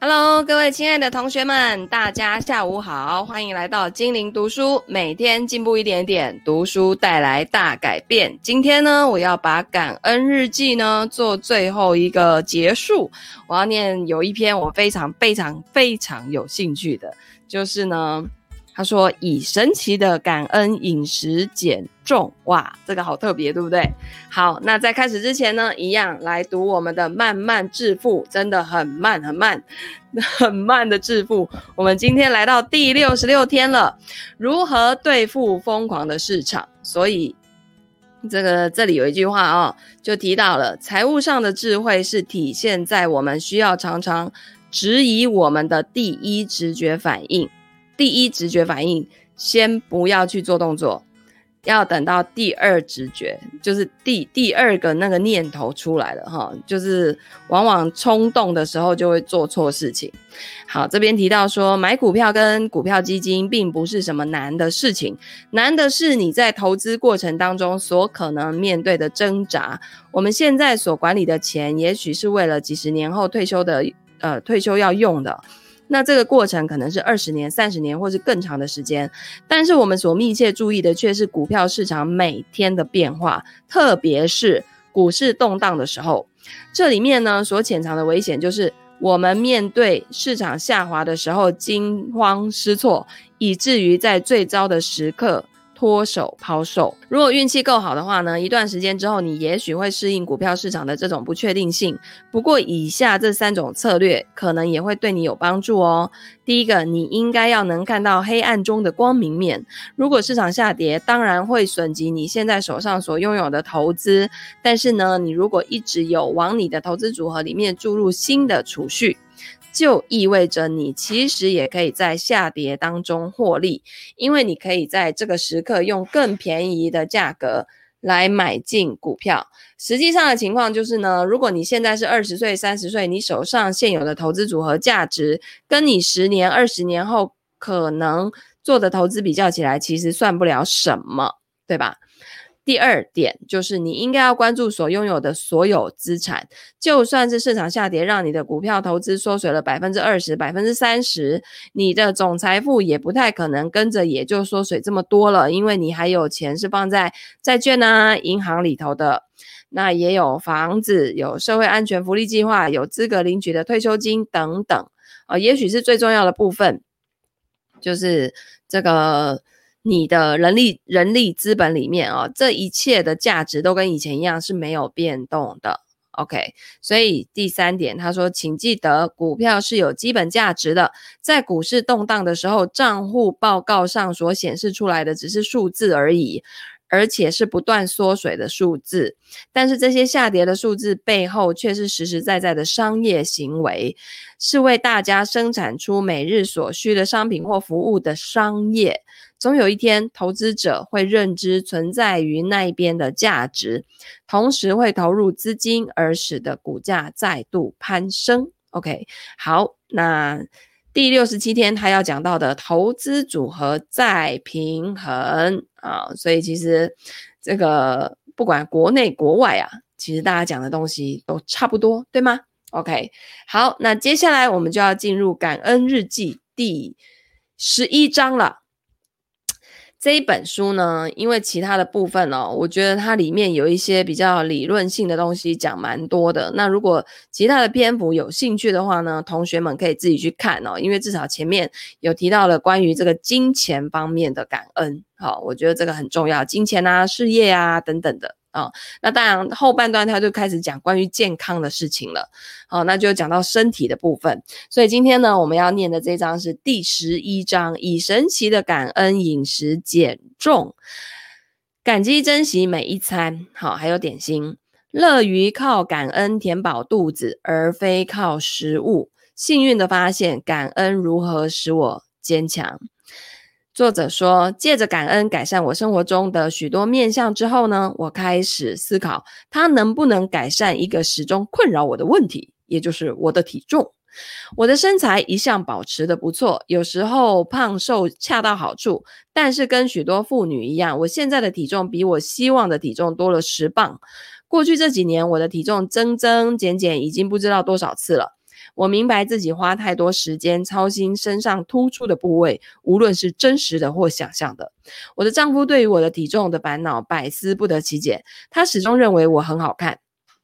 Hello，各位亲爱的同学们，大家下午好，欢迎来到精灵读书，每天进步一点点，读书带来大改变。今天呢，我要把感恩日记呢做最后一个结束。我要念有一篇我非常非常非常有兴趣的，就是呢。他说：“以神奇的感恩饮食减重，哇，这个好特别，对不对？好，那在开始之前呢，一样来读我们的慢慢致富，真的很慢很慢，很慢的致富。我们今天来到第六十六天了，如何对付疯狂的市场？所以这个这里有一句话哦，就提到了财务上的智慧是体现在我们需要常常质疑我们的第一直觉反应。”第一直觉反应，先不要去做动作，要等到第二直觉，就是第第二个那个念头出来了哈，就是往往冲动的时候就会做错事情。好，这边提到说，买股票跟股票基金并不是什么难的事情，难的是你在投资过程当中所可能面对的挣扎。我们现在所管理的钱，也许是为了几十年后退休的，呃，退休要用的。那这个过程可能是二十年、三十年，或是更长的时间，但是我们所密切注意的却是股票市场每天的变化，特别是股市动荡的时候。这里面呢，所潜藏的危险就是我们面对市场下滑的时候惊慌失措，以至于在最糟的时刻。脱手抛售，如果运气够好的话呢，一段时间之后，你也许会适应股票市场的这种不确定性。不过，以下这三种策略可能也会对你有帮助哦。第一个，你应该要能看到黑暗中的光明面。如果市场下跌，当然会损及你现在手上所拥有的投资。但是呢，你如果一直有往你的投资组合里面注入新的储蓄。就意味着你其实也可以在下跌当中获利，因为你可以在这个时刻用更便宜的价格来买进股票。实际上的情况就是呢，如果你现在是二十岁、三十岁，你手上现有的投资组合价值跟你十年、二十年后可能做的投资比较起来，其实算不了什么，对吧？第二点就是，你应该要关注所拥有的所有资产，就算是市场下跌，让你的股票投资缩水了百分之二十、百分之三十，你的总财富也不太可能跟着也就缩水这么多了，因为你还有钱是放在债券啊、银行里头的，那也有房子、有社会安全福利计划、有资格领取的退休金等等，啊、呃，也许是最重要的部分，就是这个。你的人力、人力资本里面哦，这一切的价值都跟以前一样是没有变动的。OK，所以第三点，他说，请记得，股票是有基本价值的，在股市动荡的时候，账户报告上所显示出来的只是数字而已。而且是不断缩水的数字，但是这些下跌的数字背后却是实实在在的商业行为，是为大家生产出每日所需的商品或服务的商业。总有一天，投资者会认知存在于那一边的价值，同时会投入资金，而使得股价再度攀升。OK，好，那。第六十七天，他要讲到的投资组合再平衡啊，所以其实这个不管国内国外啊，其实大家讲的东西都差不多，对吗？OK，好，那接下来我们就要进入感恩日记第十一章了。这一本书呢，因为其他的部分哦，我觉得它里面有一些比较理论性的东西讲蛮多的。那如果其他的篇幅有兴趣的话呢，同学们可以自己去看哦，因为至少前面有提到了关于这个金钱方面的感恩，好，我觉得这个很重要，金钱啊、事业啊等等的。啊、那当然后半段他就开始讲关于健康的事情了。好、那就讲到身体的部分。所以今天呢，我们要念的这章是第十一章，以神奇的感恩饮食减重，感激珍惜每一餐。好，还有点心，乐于靠感恩填饱肚子，而非靠食物。幸运的发现，感恩如何使我坚强。作者说，借着感恩改善我生活中的许多面相之后呢，我开始思考，它能不能改善一个始终困扰我的问题，也就是我的体重。我的身材一向保持的不错，有时候胖瘦恰到好处，但是跟许多妇女一样，我现在的体重比我希望的体重多了十磅。过去这几年，我的体重增增减减已经不知道多少次了。我明白自己花太多时间操心身上突出的部位，无论是真实的或想象的。我的丈夫对于我的体重的烦恼百思不得其解，他始终认为我很好看。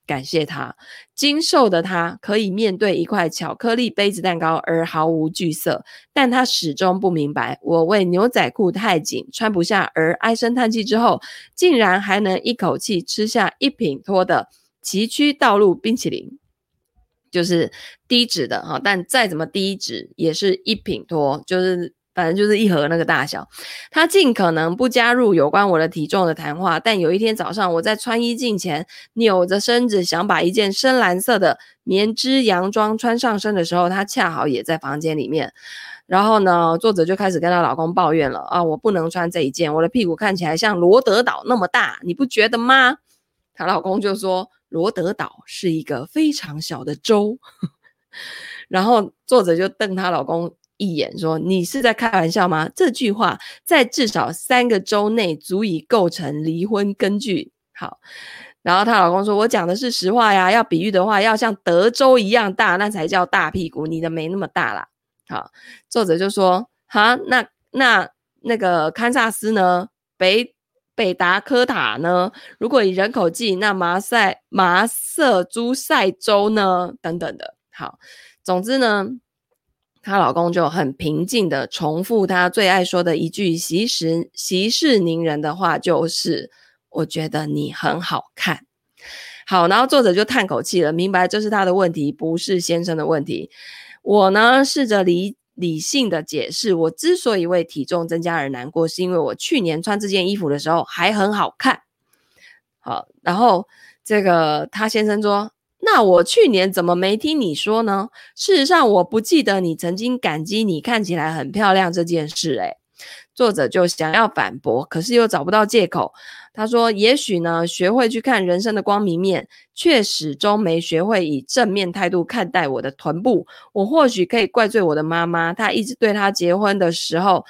感谢他，精瘦的他可以面对一块巧克力杯子蛋糕而毫无惧色，但他始终不明白，我为牛仔裤太紧穿不下而唉声叹气之后，竟然还能一口气吃下一品脱的崎岖道路冰淇淋，就是低脂的哈，但再怎么低脂也是一品脱，就是。反正就是一盒那个大小，他尽可能不加入有关我的体重的谈话。但有一天早上，我在穿衣镜前扭着身子，想把一件深蓝色的棉织洋装穿上身的时候，他恰好也在房间里面。然后呢，作者就开始跟她老公抱怨了啊，我不能穿这一件，我的屁股看起来像罗德岛那么大，你不觉得吗？她老公就说，罗德岛是一个非常小的州。然后作者就瞪她老公。一眼说：“你是在开玩笑吗？”这句话在至少三个州内足以构成离婚根据。好，然后她老公说：“我讲的是实话呀，要比喻的话，要像德州一样大，那才叫大屁股。你的没那么大啦。”好，作者就说：“哈，那那那个堪萨斯呢？北北达科塔呢？如果以人口计，那麻塞麻瑟诸塞州呢？等等的。好，总之呢。”她老公就很平静地重复她最爱说的一句息事息事宁人的话，就是“我觉得你很好看”。好，然后作者就叹口气了，明白这是他的问题，不是先生的问题。我呢，试着理理性的解释，我之所以为体重增加而难过，是因为我去年穿这件衣服的时候还很好看。好，然后这个他先生说。那我去年怎么没听你说呢？事实上，我不记得你曾经感激你看起来很漂亮这件事。诶，作者就想要反驳，可是又找不到借口。他说：“也许呢，学会去看人生的光明面，却始终没学会以正面态度看待我的臀部。我或许可以怪罪我的妈妈，她一直对她结婚的时候。”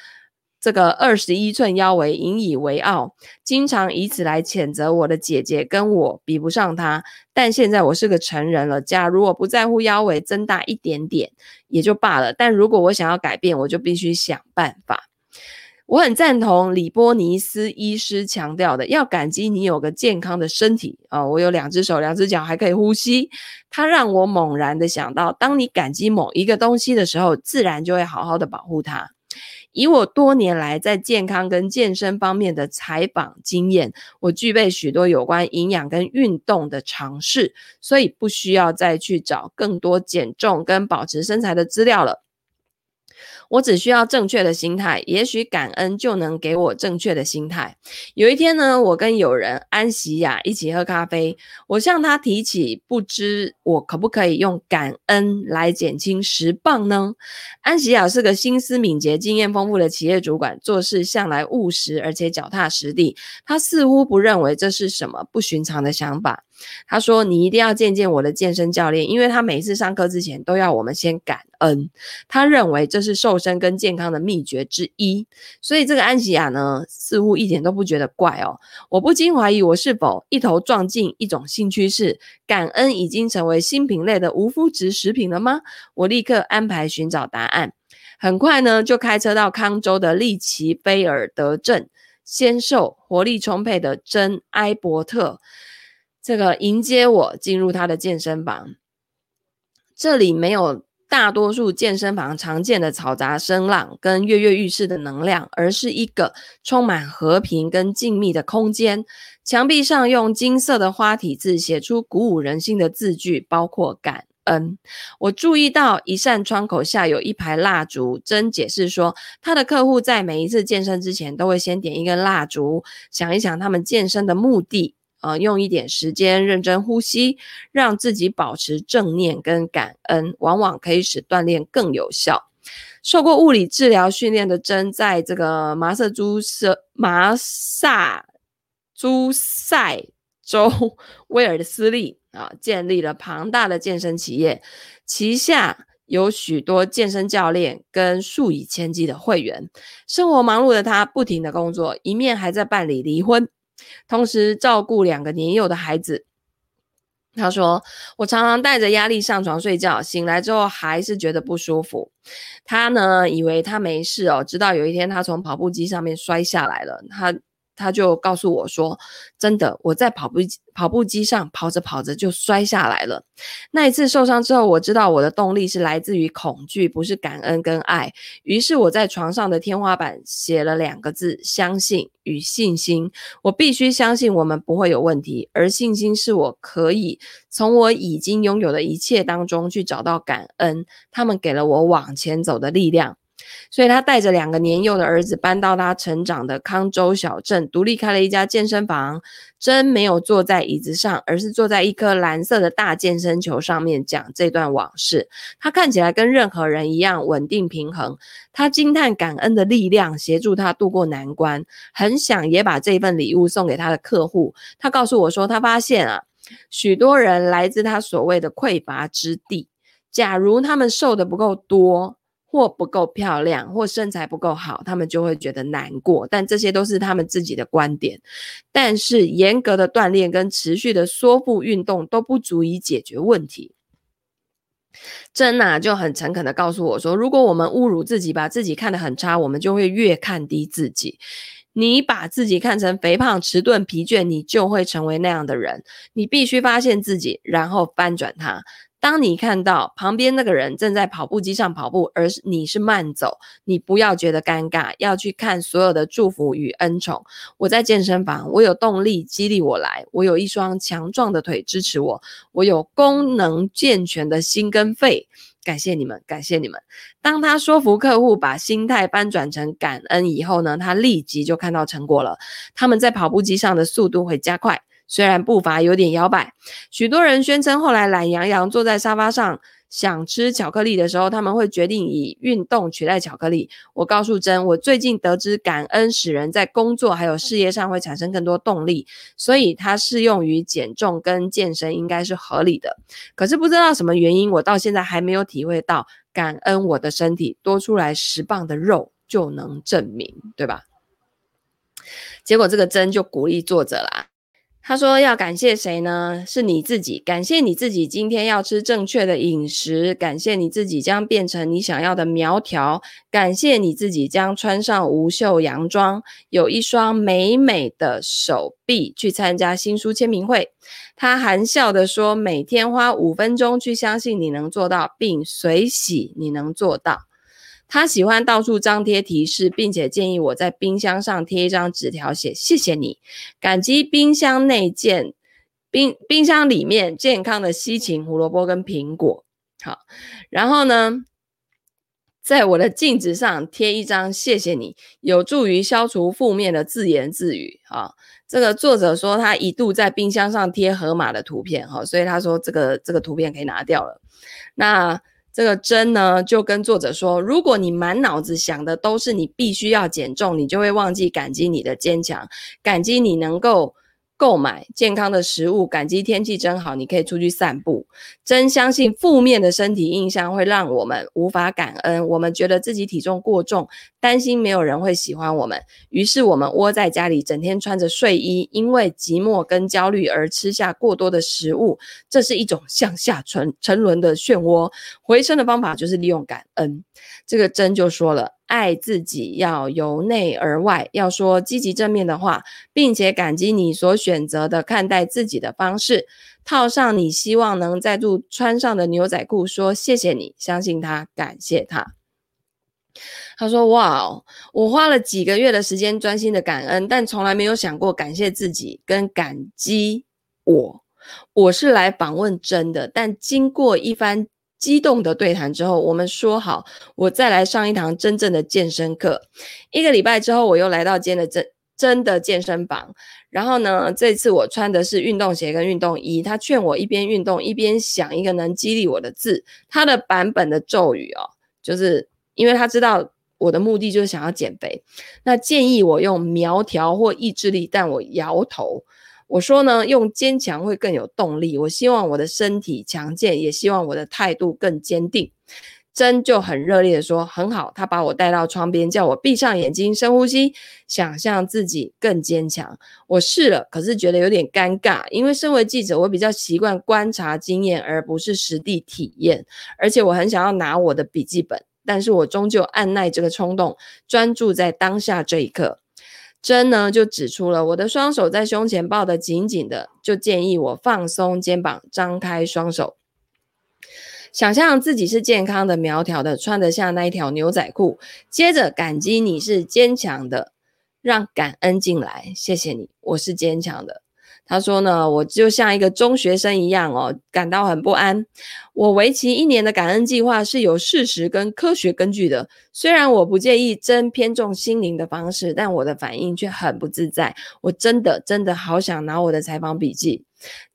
这个二十一寸腰围引以为傲，经常以此来谴责我的姐姐跟我比不上她。但现在我是个成人了，假如我不在乎腰围增大一点点也就罢了。但如果我想要改变，我就必须想办法。我很赞同李波尼斯医师强调的，要感激你有个健康的身体啊、哦！我有两只手、两只脚，还可以呼吸。他让我猛然的想到，当你感激某一个东西的时候，自然就会好好的保护它。以我多年来在健康跟健身方面的采访经验，我具备许多有关营养跟运动的常识，所以不需要再去找更多减重跟保持身材的资料了。我只需要正确的心态，也许感恩就能给我正确的心态。有一天呢，我跟友人安喜雅一起喝咖啡，我向她提起，不知我可不可以用感恩来减轻十磅呢？安喜雅是个心思敏捷、经验丰富的企业主管，做事向来务实而且脚踏实地。她似乎不认为这是什么不寻常的想法。他说：“你一定要见见我的健身教练，因为他每次上课之前都要我们先感恩。他认为这是瘦身跟健康的秘诀之一。所以这个安琪亚呢，似乎一点都不觉得怪哦。我不禁怀疑，我是否一头撞进一种新趋势？感恩已经成为新品类的无麸质食品了吗？我立刻安排寻找答案。很快呢，就开车到康州的利奇菲尔德镇，纤瘦、活力充沛的珍埃伯特。”这个迎接我进入他的健身房，这里没有大多数健身房常见的嘈杂声浪跟跃跃欲试的能量，而是一个充满和平跟静谧的空间。墙壁上用金色的花体字写出鼓舞人心的字句，包括感恩。我注意到一扇窗口下有一排蜡烛。珍解释说，他的客户在每一次健身之前都会先点一根蜡烛，想一想他们健身的目的。呃，用一点时间认真呼吸，让自己保持正念跟感恩，往往可以使锻炼更有效。受过物理治疗训练的珍，在这个麻瑟诸塞麻萨诸塞州威尔的斯利啊，建立了庞大的健身企业，旗下有许多健身教练跟数以千计的会员。生活忙碌的他，不停的工作，一面还在办理离婚。同时照顾两个年幼的孩子，他说：“我常常带着压力上床睡觉，醒来之后还是觉得不舒服。他呢，以为他没事哦，直到有一天他从跑步机上面摔下来了。他。”他就告诉我说：“真的，我在跑步跑步机上跑着跑着就摔下来了。那一次受伤之后，我知道我的动力是来自于恐惧，不是感恩跟爱。于是我在床上的天花板写了两个字：相信与信心。我必须相信我们不会有问题，而信心是我可以从我已经拥有的一切当中去找到感恩。他们给了我往前走的力量。”所以他带着两个年幼的儿子搬到他成长的康州小镇，独立开了一家健身房。真没有坐在椅子上，而是坐在一颗蓝色的大健身球上面讲这段往事。他看起来跟任何人一样稳定平衡。他惊叹感恩的力量协助他度过难关，很想也把这份礼物送给他的客户。他告诉我说，他发现啊，许多人来自他所谓的匮乏之地。假如他们瘦得不够多，或不够漂亮，或身材不够好，他们就会觉得难过。但这些都是他们自己的观点。但是严格的锻炼跟持续的缩腹运动都不足以解决问题。珍娜就很诚恳的告诉我说：“如果我们侮辱自己，把自己看得很差，我们就会越看低自己。你把自己看成肥胖、迟钝、疲倦，你就会成为那样的人。你必须发现自己，然后翻转它。”当你看到旁边那个人正在跑步机上跑步，而你是慢走，你不要觉得尴尬，要去看所有的祝福与恩宠。我在健身房，我有动力激励我来，我有一双强壮的腿支持我，我有功能健全的心跟肺。感谢你们，感谢你们。当他说服客户把心态翻转成感恩以后呢，他立即就看到成果了。他们在跑步机上的速度会加快。虽然步伐有点摇摆，许多人宣称后来懒洋洋坐在沙发上想吃巧克力的时候，他们会决定以运动取代巧克力。我告诉珍，我最近得知感恩使人在工作还有事业上会产生更多动力，所以它适用于减重跟健身应该是合理的。可是不知道什么原因，我到现在还没有体会到感恩我的身体多出来十磅的肉就能证明，对吧？结果这个真就鼓励作者啦。他说：“要感谢谁呢？是你自己，感谢你自己今天要吃正确的饮食，感谢你自己将变成你想要的苗条，感谢你自己将穿上无袖洋装，有一双美美的手臂去参加新书签名会。”他含笑的说：“每天花五分钟去相信你能做到，并随喜你能做到。”他喜欢到处张贴提示，并且建议我在冰箱上贴一张纸条，写“谢谢你，感激冰箱内健冰冰箱里面健康的西芹、胡萝卜跟苹果”。好，然后呢，在我的镜子上贴一张“谢谢你”，有助于消除负面的自言自语。好，这个作者说他一度在冰箱上贴河马的图片，哈，所以他说这个这个图片可以拿掉了。那。这个针呢，就跟作者说：如果你满脑子想的都是你必须要减重，你就会忘记感激你的坚强，感激你能够。购买健康的食物，感激天气真好，你可以出去散步。真相信负面的身体印象会让我们无法感恩，我们觉得自己体重过重，担心没有人会喜欢我们，于是我们窝在家里，整天穿着睡衣，因为寂寞跟焦虑而吃下过多的食物。这是一种向下沉沉沦的漩涡。回升的方法就是利用感恩。这个真就说了。爱自己要由内而外，要说积极正面的话，并且感激你所选择的看待自己的方式。套上你希望能再度穿上的牛仔裤，说谢谢你，相信他，感谢他。他说：“哇哦，我花了几个月的时间专心的感恩，但从来没有想过感谢自己跟感激我。我是来访问真的，但经过一番。”激动的对谈之后，我们说好，我再来上一堂真正的健身课。一个礼拜之后，我又来到今天的真真的健身房。然后呢，这次我穿的是运动鞋跟运动衣。他劝我一边运动一边想一个能激励我的字。他的版本的咒语哦，就是因为他知道我的目的就是想要减肥，那建议我用苗条或意志力，但我摇头。我说呢，用坚强会更有动力。我希望我的身体强健，也希望我的态度更坚定。珍就很热烈的说：“很好。”他把我带到窗边，叫我闭上眼睛，深呼吸，想象自己更坚强。我试了，可是觉得有点尴尬，因为身为记者，我比较习惯观察经验，而不是实地体验。而且我很想要拿我的笔记本，但是我终究按捺这个冲动，专注在当下这一刻。针呢，就指出了我的双手在胸前抱得紧紧的，就建议我放松肩膀，张开双手。想象自己是健康的、苗条的，穿得下那一条牛仔裤。接着感激你是坚强的，让感恩进来。谢谢你，我是坚强的。他说呢，我就像一个中学生一样哦，感到很不安。我为期一年的感恩计划是有事实跟科学根据的。虽然我不介意真偏重心灵的方式，但我的反应却很不自在。我真的真的好想拿我的采访笔记。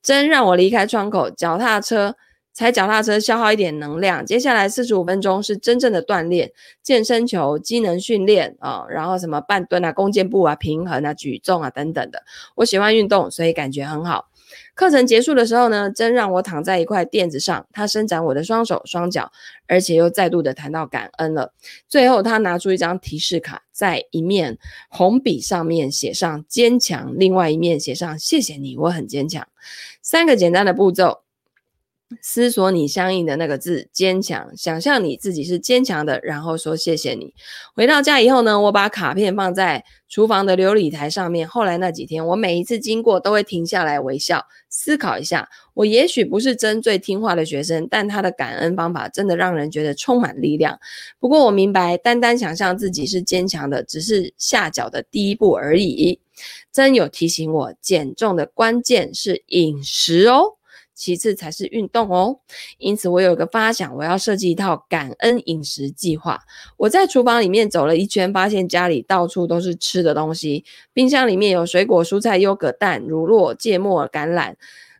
真让我离开窗口，脚踏车。踩脚踏车消耗一点能量，接下来四十五分钟是真正的锻炼，健身球、机能训练啊，然后什么半蹲啊、弓箭步啊、平衡啊、举重啊等等的。我喜欢运动，所以感觉很好。课程结束的时候呢，真让我躺在一块垫子上，他伸展我的双手双脚，而且又再度的谈到感恩了。最后，他拿出一张提示卡，在一面红笔上面写上“坚强”，另外一面写上“谢谢你，我很坚强”。三个简单的步骤。思索你相应的那个字，坚强。想象你自己是坚强的，然后说谢谢你。回到家以后呢，我把卡片放在厨房的琉璃台上面。后来那几天，我每一次经过都会停下来微笑，思考一下。我也许不是真最听话的学生，但他的感恩方法真的让人觉得充满力量。不过我明白，单单想象自己是坚强的，只是下脚的第一步而已。真有提醒我，减重的关键是饮食哦。其次才是运动哦，因此我有一个发想，我要设计一套感恩饮食计划。我在厨房里面走了一圈，发现家里到处都是吃的东西，冰箱里面有水果、蔬菜、优格、蛋、乳酪、芥末、橄榄，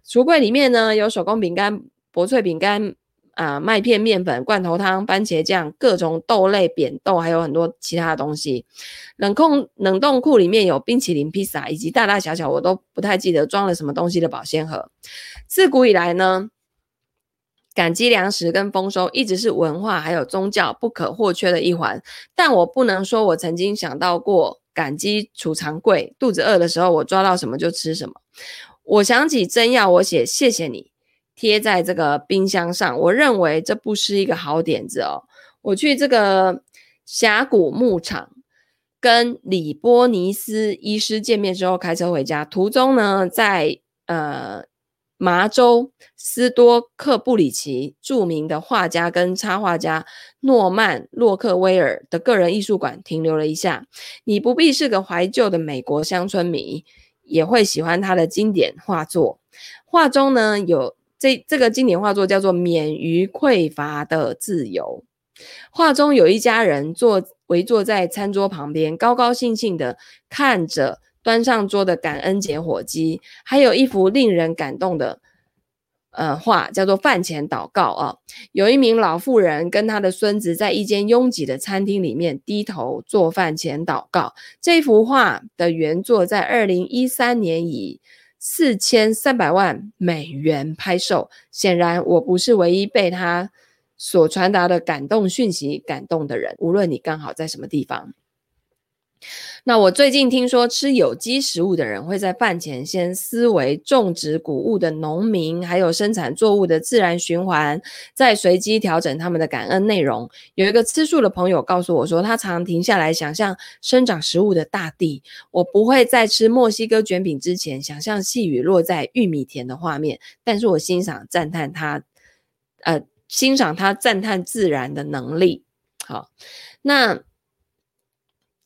橱柜里面呢有手工饼干、薄脆饼干。啊，麦片、面粉、罐头汤、番茄酱、各种豆类、扁豆，还有很多其他的东西。冷控冷冻库里面有冰淇淋、披萨，以及大大小小我都不太记得装了什么东西的保鲜盒。自古以来呢，感激粮食跟丰收一直是文化还有宗教不可或缺的一环。但我不能说我曾经想到过感激储藏柜，肚子饿的时候我抓到什么就吃什么。我想起真要我写谢谢你。贴在这个冰箱上，我认为这不是一个好点子哦。我去这个峡谷牧场跟李波尼斯医师见面之后，开车回家，途中呢，在呃麻州斯多克布里奇著名的画家跟插画家诺曼洛克威尔的个人艺术馆停留了一下。你不必是个怀旧的美国乡村迷，也会喜欢他的经典画作。画中呢有。这这个经典画作叫做《免于匮乏的自由》。画中有一家人坐围坐在餐桌旁边，高高兴兴的看着端上桌的感恩节火鸡，还有一幅令人感动的呃画，叫做饭前祷告啊。有一名老妇人跟他的孙子在一间拥挤的餐厅里面低头做饭前祷告。这幅画的原作在二零一三年以四千三百万美元拍售，显然我不是唯一被他所传达的感动讯息感动的人。无论你刚好在什么地方。那我最近听说，吃有机食物的人会在饭前先思维种植谷物的农民，还有生产作物的自然循环，再随机调整他们的感恩内容。有一个吃素的朋友告诉我说，他常停下来想象生长食物的大地。我不会在吃墨西哥卷饼之前想象细雨落在玉米田的画面，但是我欣赏赞叹他，呃，欣赏他赞叹自然的能力。好，那。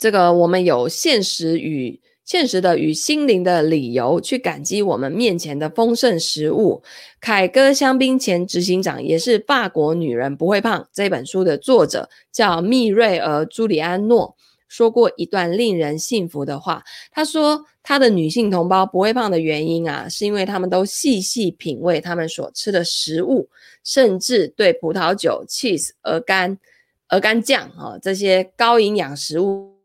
这个我们有现实与现实的与心灵的理由去感激我们面前的丰盛食物。凯歌香槟前执行长，也是《法国女人不会胖》这本书的作者，叫密瑞尔·朱里安诺，说过一段令人信服的话。他说，他的女性同胞不会胖的原因啊，是因为他们都细细品味他们所吃的食物，甚至对葡萄酒、cheese、鹅肝、鹅肝酱啊这些高营养食物。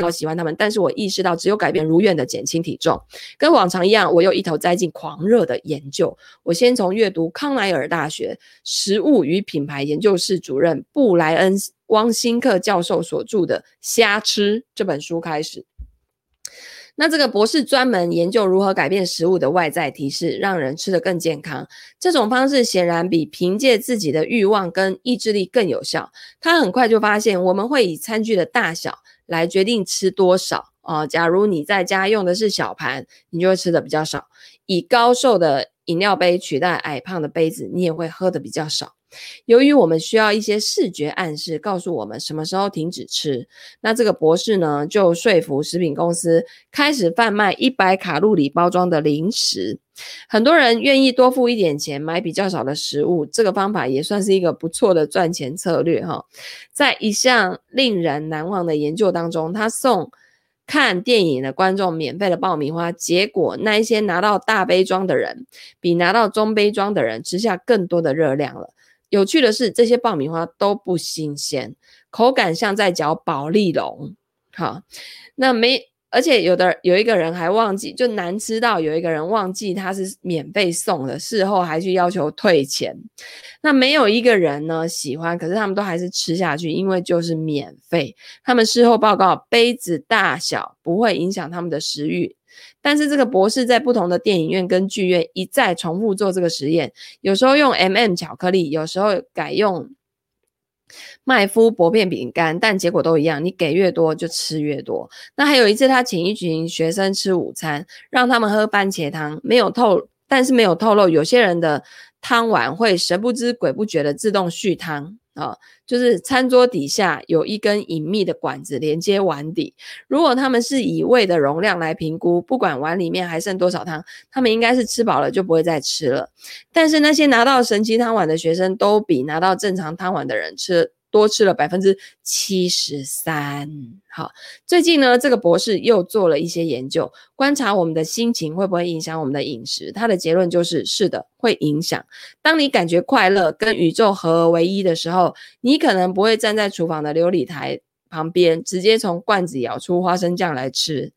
我喜欢他们，但是我意识到只有改变如愿的减轻体重。跟往常一样，我又一头栽进狂热的研究。我先从阅读康奈尔大学食物与品牌研究室主任布莱恩·汪辛克教授所著的《瞎吃》这本书开始。那这个博士专门研究如何改变食物的外在提示，让人吃得更健康。这种方式显然比凭借自己的欲望跟意志力更有效。他很快就发现，我们会以餐具的大小来决定吃多少啊。假如你在家用的是小盘，你就会吃的比较少；以高瘦的饮料杯取代矮胖的杯子，你也会喝的比较少。由于我们需要一些视觉暗示，告诉我们什么时候停止吃，那这个博士呢，就说服食品公司开始贩卖一百卡路里包装的零食。很多人愿意多付一点钱买比较少的食物，这个方法也算是一个不错的赚钱策略哈。在一项令人难忘的研究当中，他送看电影的观众免费的爆米花，结果那一些拿到大杯装的人，比拿到中杯装的人吃下更多的热量了。有趣的是，这些爆米花都不新鲜，口感像在嚼保丽龙。好，那没，而且有的有一个人还忘记，就难吃到有一个人忘记他是免费送的，事后还去要求退钱。那没有一个人呢喜欢，可是他们都还是吃下去，因为就是免费。他们事后报告，杯子大小不会影响他们的食欲。但是这个博士在不同的电影院跟剧院一再重复做这个实验，有时候用 M&M 巧克力，有时候改用麦麸薄片饼干，但结果都一样，你给越多就吃越多。那还有一次，他请一群学生吃午餐，让他们喝番茄汤，没有透，但是没有透露有些人的汤碗会神不知鬼不觉的自动续汤。啊、就是餐桌底下有一根隐秘的管子连接碗底。如果他们是以胃的容量来评估，不管碗里面还剩多少汤，他们应该是吃饱了就不会再吃了。但是那些拿到神奇汤碗的学生，都比拿到正常汤碗的人吃。多吃了百分之七十三。好，最近呢，这个博士又做了一些研究，观察我们的心情会不会影响我们的饮食。他的结论就是，是的，会影响。当你感觉快乐，跟宇宙合而为一的时候，你可能不会站在厨房的琉璃台旁边，直接从罐子舀出花生酱来吃。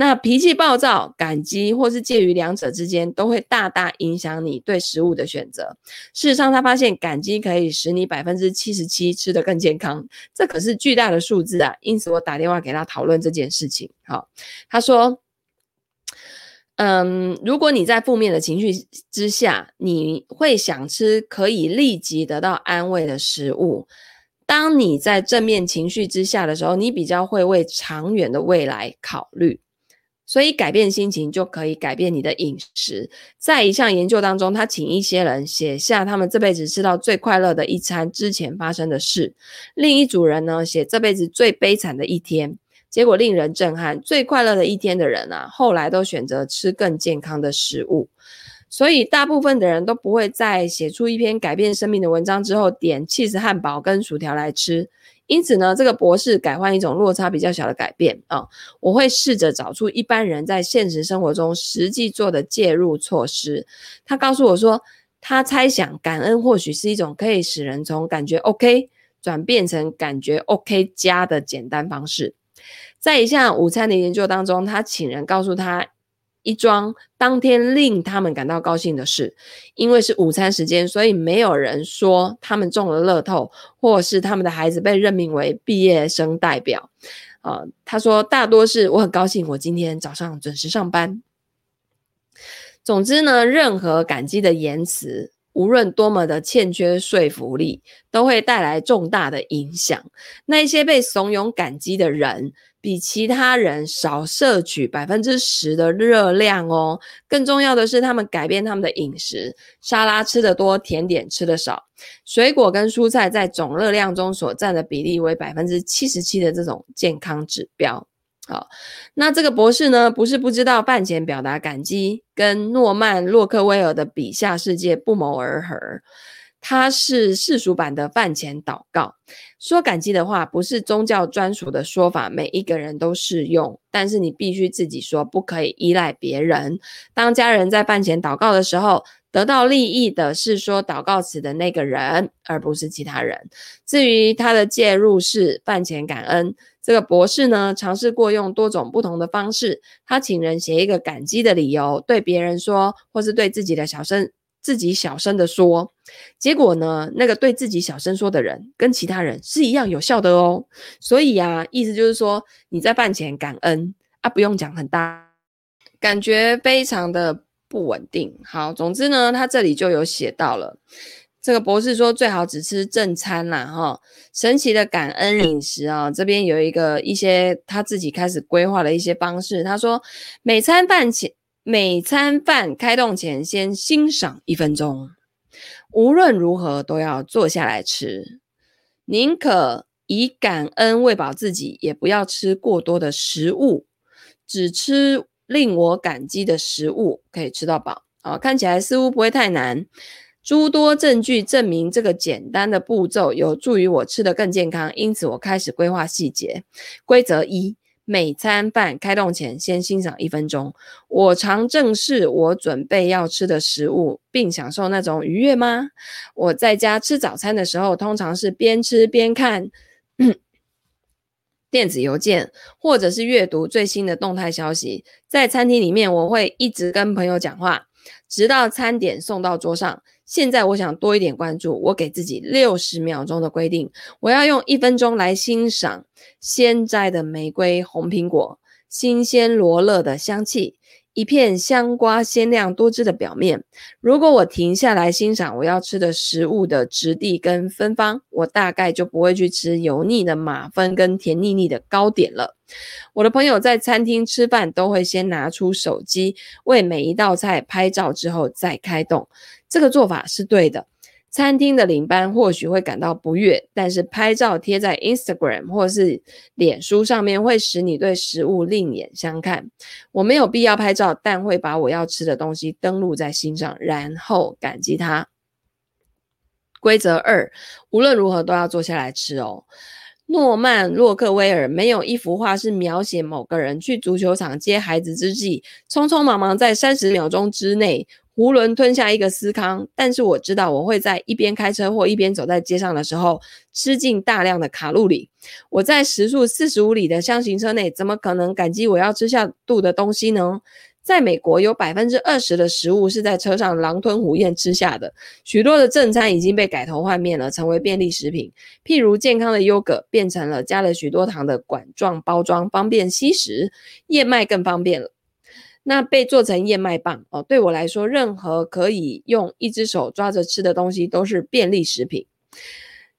那脾气暴躁、感激，或是介于两者之间，都会大大影响你对食物的选择。事实上，他发现感激可以使你百分之七十七吃得更健康，这可是巨大的数字啊！因此，我打电话给他讨论这件事情。好，他说：“嗯，如果你在负面的情绪之下，你会想吃可以立即得到安慰的食物；当你在正面情绪之下的时候，你比较会为长远的未来考虑。”所以改变心情就可以改变你的饮食。在一项研究当中，他请一些人写下他们这辈子吃到最快乐的一餐之前发生的事，另一组人呢，写这辈子最悲惨的一天。结果令人震撼，最快乐的一天的人啊，后来都选择吃更健康的食物。所以大部分的人都不会在写出一篇改变生命的文章之后，点起司汉堡跟薯条来吃。因此呢，这个博士改换一种落差比较小的改变啊、我会试着找出一般人在现实生活中实际做的介入措施。他告诉我说，他猜想感恩或许是一种可以使人从感觉 OK 转变成感觉 OK 加的简单方式。在一项午餐的研究当中，他请人告诉他。一桩当天令他们感到高兴的事，因为是午餐时间，所以没有人说他们中了乐透，或是他们的孩子被任命为毕业生代表。啊、他说大多是我很高兴，我今天早上准时上班。总之呢，任何感激的言辞，无论多么的欠缺说服力，都会带来重大的影响。那一些被怂恿感激的人，比其他人少摄取百分之十的热量哦。更重要的是，他们改变他们的饮食，沙拉吃得多，甜点吃得少，水果跟蔬菜在总热量中所占的比例为百分之七十七的这种健康指标。好，那这个博士呢，不是不知道饭前表达感激跟诺曼洛克威尔的笔下世界不谋而合。它是世俗版的饭前祷告。说感激的话不是宗教专属的说法，每一个人都适用。但是你必须自己说，不可以依赖别人。当家人在饭前祷告的时候，得到利益的是说祷告词的那个人，而不是其他人。至于他的介入是饭前感恩。这个博士呢，尝试过用多种不同的方式，他请人写一个感激的理由，对别人说，或是对自己的小声自己小声的说。结果呢，那个对自己小声说的人，跟其他人是一样有效的哦。所以啊，意思就是说，你在饭前感恩啊，不用讲很大，感觉非常的不稳定。好，总之呢，他这里就有写到了。这个博士说，最好只吃正餐啦，哈！神奇的感恩饮食啊，这边有一个一些他自己开始规划的一些方式。他说，每餐饭前，每餐饭开动前，先欣赏一分钟，无论如何都要坐下来吃，宁可以感恩喂饱自己，也不要吃过多的食物，只吃令我感激的食物，可以吃到饱。啊，看起来似乎不会太难。诸多证据证明，这个简单的步骤有助于我吃得更健康，因此我开始规划细节。规则一：每餐饭开动前，先欣赏一分钟。我常正视我准备要吃的食物，并享受那种愉悦吗？我在家吃早餐的时候，通常是边吃边看电子邮件，或者是阅读最新的动态消息。在餐厅里面，我会一直跟朋友讲话，直到餐点送到桌上。现在我想多一点关注，我给自己六十秒钟的规定，我要用一分钟来欣赏鲜摘的玫瑰红苹果、新鲜罗勒的香气、一片香瓜鲜亮多汁的表面。如果我停下来欣赏我要吃的食物的质地跟芬芳，我大概就不会去吃油腻的马芬跟甜腻腻的糕点了。我的朋友在餐厅吃饭都会先拿出手机为每一道菜拍照，之后再开动。这个做法是对的。餐厅的领班或许会感到不悦，但是拍照贴在 Instagram 或是脸书上面会使你对食物另眼相看。我没有必要拍照，但会把我要吃的东西登录在心上，然后感激它。规则二：无论如何都要坐下来吃哦。诺曼·洛克威尔没有一幅画是描写某个人去足球场接孩子之际，匆匆忙忙在三十秒钟之内。囫囵吞下一个司康，但是我知道我会在一边开车或一边走在街上的时候吃进大量的卡路里。我在时速四十五里的厢型车内，怎么可能感激我要吃下肚的东西呢？在美国，有百分之二十的食物是在车上狼吞虎咽吃下的。许多的正餐已经被改头换面了，成为便利食品，譬如健康的优格变成了加了许多糖的管状包装，方便吸食；燕麦更方便了。那被做成燕麦棒哦，对我来说，任何可以用一只手抓着吃的东西都是便利食品。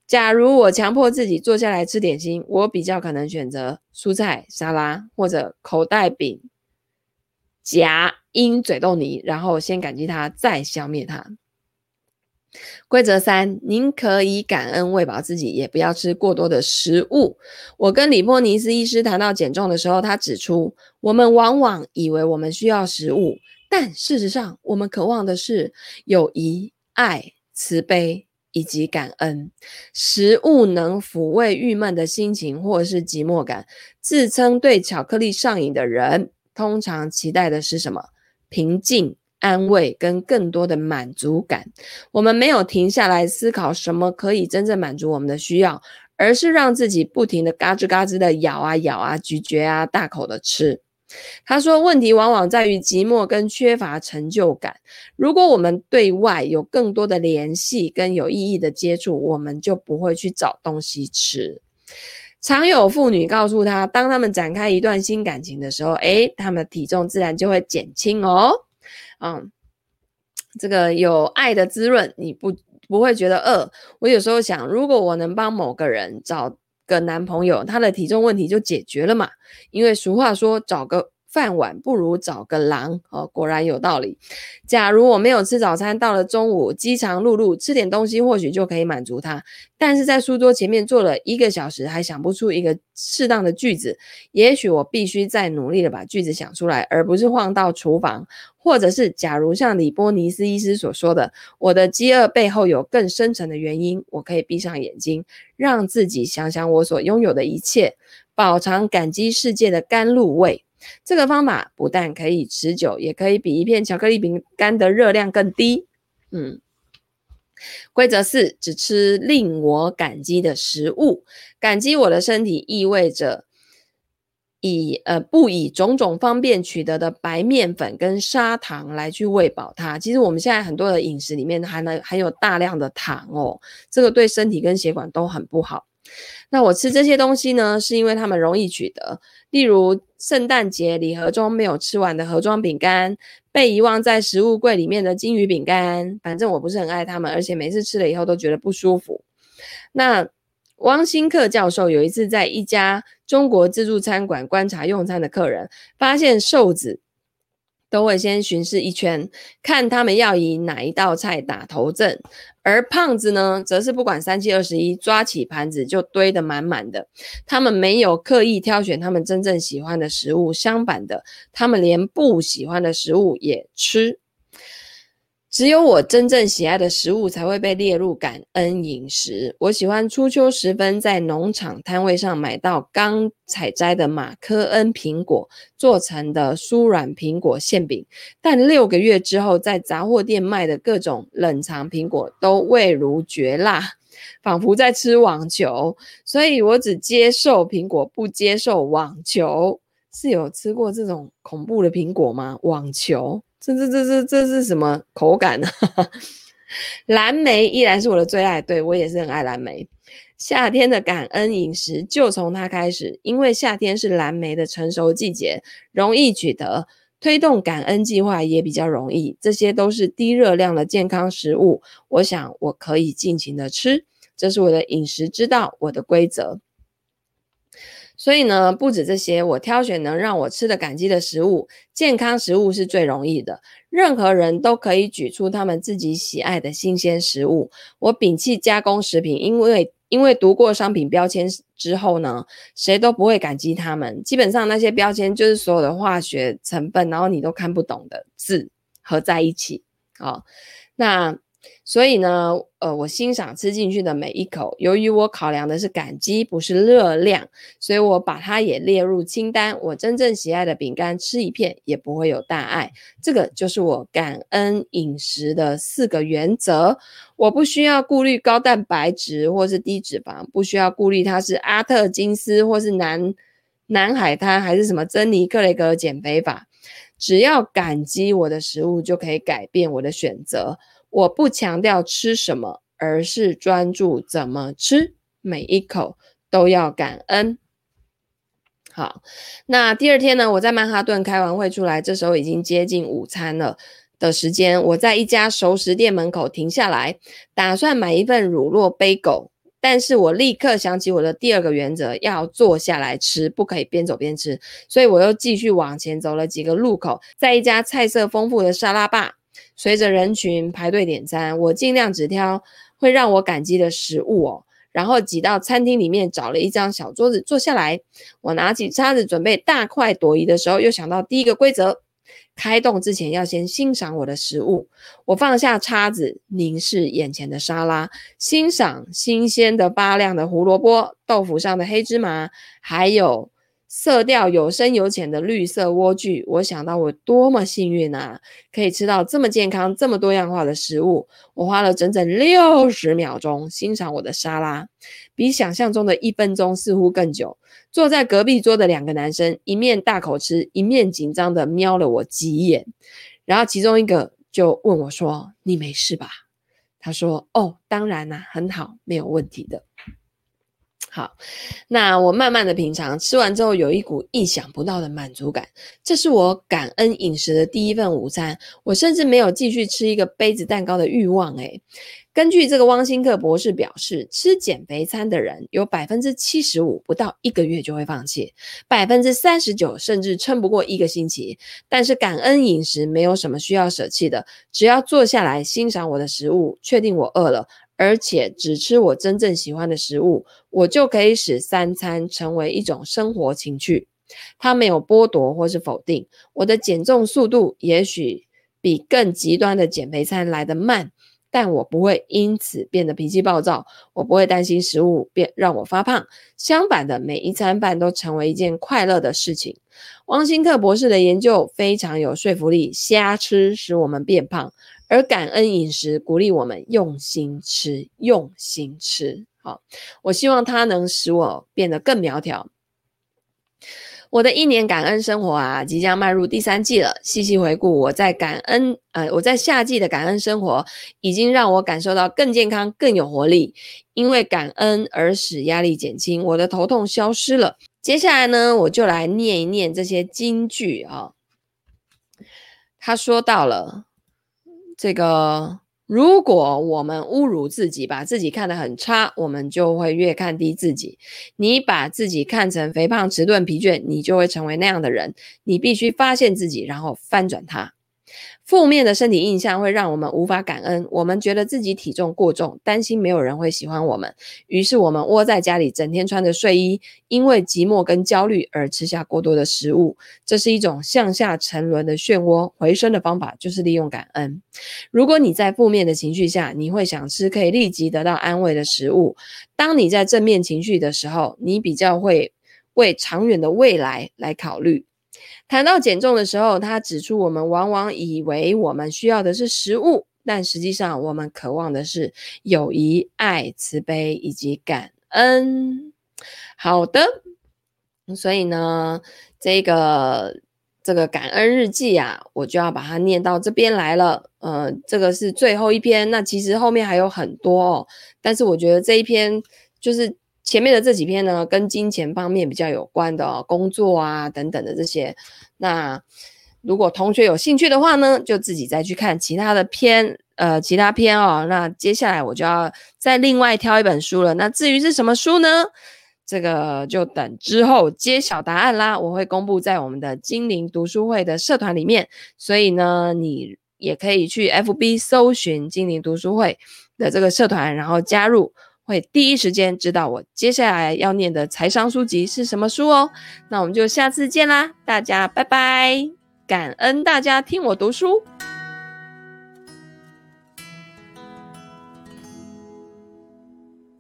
假如我强迫自己坐下来吃点心，我比较可能选择蔬菜沙拉或者口袋饼夹鹰嘴豆泥，然后先感激它，再消灭它。规则三：您可以感恩喂饱自己，也不要吃过多的食物。我跟李波尼斯医师谈到减重的时候，他指出，我们往往以为我们需要食物，但事实上，我们渴望的是友谊、爱、慈悲以及感恩。食物能抚慰郁闷的心情或是寂寞感。自称对巧克力上瘾的人，通常期待的是什么？平静。安慰跟更多的满足感，我们没有停下来思考什么可以真正满足我们的需要，而是让自己不停的嘎吱嘎吱的咬啊咬啊咀嚼啊大口的吃。他说，问题往往在于寂寞跟缺乏成就感。如果我们对外有更多的联系跟有意义的接触，我们就不会去找东西吃。常有妇女告诉他，当他们展开一段新感情的时候，诶，他们的体重自然就会减轻哦。嗯，这个有爱的滋润，你不不会觉得饿。我有时候想，如果我能帮某个人找个男朋友，他的体重问题就解决了嘛。因为俗话说，找个。饭碗不如找个狼哦，果然有道理。假如我没有吃早餐，到了中午饥肠辘辘，吃点东西或许就可以满足他。但是在书桌前面坐了一个小时，还想不出一个适当的句子，也许我必须再努力的把句子想出来，而不是晃到厨房，或者是假如像李波尼斯医师所说的，我的饥饿背后有更深层的原因，我可以闭上眼睛，让自己想想我所拥有的一切，饱尝感激世界的甘露味。这个方法不但可以持久，也可以比一片巧克力饼干的热量更低。嗯，规则四：只吃令我感激的食物。感激我的身体意味着以呃不以种种方便取得的白面粉跟砂糖来去喂饱它。其实我们现在很多的饮食里面含了含有大量的糖哦，这个对身体跟血管都很不好。那我吃这些东西呢，是因为它们容易取得，例如圣诞节礼盒中没有吃完的盒装饼干，被遗忘在食物柜里面的金鱼饼干，反正我不是很爱它们，而且每次吃了以后都觉得不舒服。那汪新克教授有一次在一家中国自助餐馆观察用餐的客人，发现瘦子。都会先巡视一圈，看他们要以哪一道菜打头阵，而胖子呢，则是不管三七二十一，抓起盘子就堆得满满的。他们没有刻意挑选他们真正喜欢的食物，相反的，他们连不喜欢的食物也吃。只有我真正喜爱的食物才会被列入感恩饮食。我喜欢初秋时分在农场摊位上买到刚采摘的马科恩苹果做成的酥软苹果馅饼，但六个月之后在杂货店卖的各种冷藏苹果都味如绝辣，仿佛在吃网球。所以我只接受苹果，不接受网球。是有吃过这种恐怖的苹果吗？网球？这这这这这是什么口感呢？蓝莓依然是我的最爱，对，我也是很爱蓝莓。夏天的感恩饮食就从它开始，因为夏天是蓝莓的成熟季节，容易取得，推动感恩计划也比较容易。这些都是低热量的健康食物，我想我可以尽情的吃，这是我的饮食之道，我的规则。所以呢，不止这些，我挑选能让我吃得感激的食物，健康食物是最容易的。任何人都可以举出他们自己喜爱的新鲜食物。我摒弃加工食品，因为因为读过商品标签之后呢，谁都不会感激他们。基本上那些标签就是所有的化学成分，然后你都看不懂的字合在一起。好，那。所以呢，呃，我欣赏吃进去的每一口。由于我考量的是感激，不是热量，所以我把它也列入清单。我真正喜爱的饼干，吃一片也不会有大碍。这个就是我感恩饮食的四个原则。我不需要顾虑高蛋白质或是低脂肪，不需要顾虑它是阿特金斯或是南南海滩还是什么珍妮克雷格减肥法。只要感激我的食物，就可以改变我的选择。我不强调吃什么，而是专注怎么吃，每一口都要感恩。好，那第二天呢，我在曼哈顿开完会出来，这时候已经接近午餐了的时间。我在一家熟食店门口停下来，打算买一份乳酪贝狗，但是我立刻想起我的第二个原则，要坐下来吃，不可以边走边吃，所以我又继续往前走了几个路口，在一家菜色丰富的沙拉吧。随着人群排队点餐，我尽量只挑会让我感激的食物哦，然后挤到餐厅里面找了一张小桌子坐下来。我拿起叉子准备大快朵颐的时候，又想到第一个规则：开动之前要先欣赏我的食物。我放下叉子，凝视眼前的沙拉，欣赏新鲜的发亮的胡萝卜、豆腐上的黑芝麻，还有。色调有深有浅的绿色莴苣，我想到我多么幸运啊，可以吃到这么健康、这么多样化的食物。我花了整整六十秒钟欣赏我的沙拉，比想象中的一分钟似乎更久。坐在隔壁桌的两个男生一面大口吃，一面紧张的瞄了我几眼，然后其中一个就问我说：“你没事吧？”他说：“哦，当然啦，很好，没有问题的。”好，那我慢慢的品尝，吃完之后有一股意想不到的满足感。这是我感恩饮食的第一份午餐，我甚至没有继续吃一个杯子蛋糕的欲望。诶，根据这个汪新克博士表示，吃减肥餐的人有百分之七十五不到一个月就会放弃，百分之三十九甚至撑不过一个星期。但是感恩饮食没有什么需要舍弃的，只要坐下来欣赏我的食物，确定我饿了。而且只吃我真正喜欢的食物，我就可以使三餐成为一种生活情趣。它没有剥夺或是否定。我的减重速度也许比更极端的减肥餐来得慢，但我不会因此变得脾气暴躁。我不会担心食物变让我发胖。相反的，每一餐饭都成为一件快乐的事情。汪新克博士的研究非常有说服力。瞎吃使我们变胖。而感恩饮食鼓励我们用心吃，用心吃。好，我希望它能使我变得更苗条。我的一年感恩生活啊，即将迈入第三季了。细细回顾，我在感恩，呃，我在夏季的感恩生活，已经让我感受到更健康、更有活力。因为感恩而使压力减轻，我的头痛消失了。接下来呢，我就来念一念这些金句啊。他说到了这个。如果我们侮辱自己，把自己看得很差，我们就会越看低自己。你把自己看成肥胖、迟钝、疲倦，你就会成为那样的人。你必须发现自己，然后翻转它。负面的身体印象会让我们无法感恩，我们觉得自己体重过重，担心没有人会喜欢我们，于是我们窝在家里，整天穿着睡衣，因为寂寞跟焦虑而吃下过多的食物。这是一种向下沉沦的漩涡，回升的方法就是利用感恩。如果你在负面的情绪下，你会想吃可以立即得到安慰的食物；当你在正面情绪的时候，你比较会为长远的未来来考虑。谈到减重的时候，他指出，我们往往以为我们需要的是食物，但实际上我们渴望的是友谊、爱、慈悲以及感恩。好的，所以呢，这个这个感恩日记啊，我就要把它念到这边来了。呃，这个是最后一篇，那其实后面还有很多哦，但是我觉得这一篇就是。前面的这几篇呢，跟金钱方面比较有关的，工作啊等等的这些。那如果同学有兴趣的话呢，就自己再去看其他的篇，呃，其他篇哦。那接下来我就要再另外挑一本书了。那至于是什么书呢？这个就等之后揭晓答案啦。我会公布在我们的精灵读书会的社团里面，所以呢，你也可以去 FB 搜寻精灵读书会的这个社团，然后加入。会第一时间知道我接下来要念的财商书籍是什么书哦。那我们就下次见啦，大家拜拜！感恩大家听我读书。